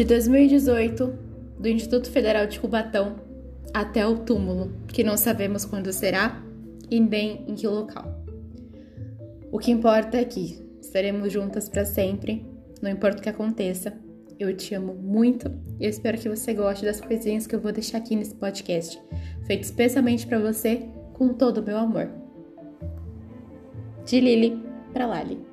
de 2018 do Instituto Federal de Cubatão até o túmulo, que não sabemos quando será e nem em que local. O que importa é que estaremos juntas para sempre, não importa o que aconteça. Eu te amo muito e eu espero que você goste das coisinhas que eu vou deixar aqui nesse podcast, feito especialmente para você com todo o meu amor. De Lili para Lali.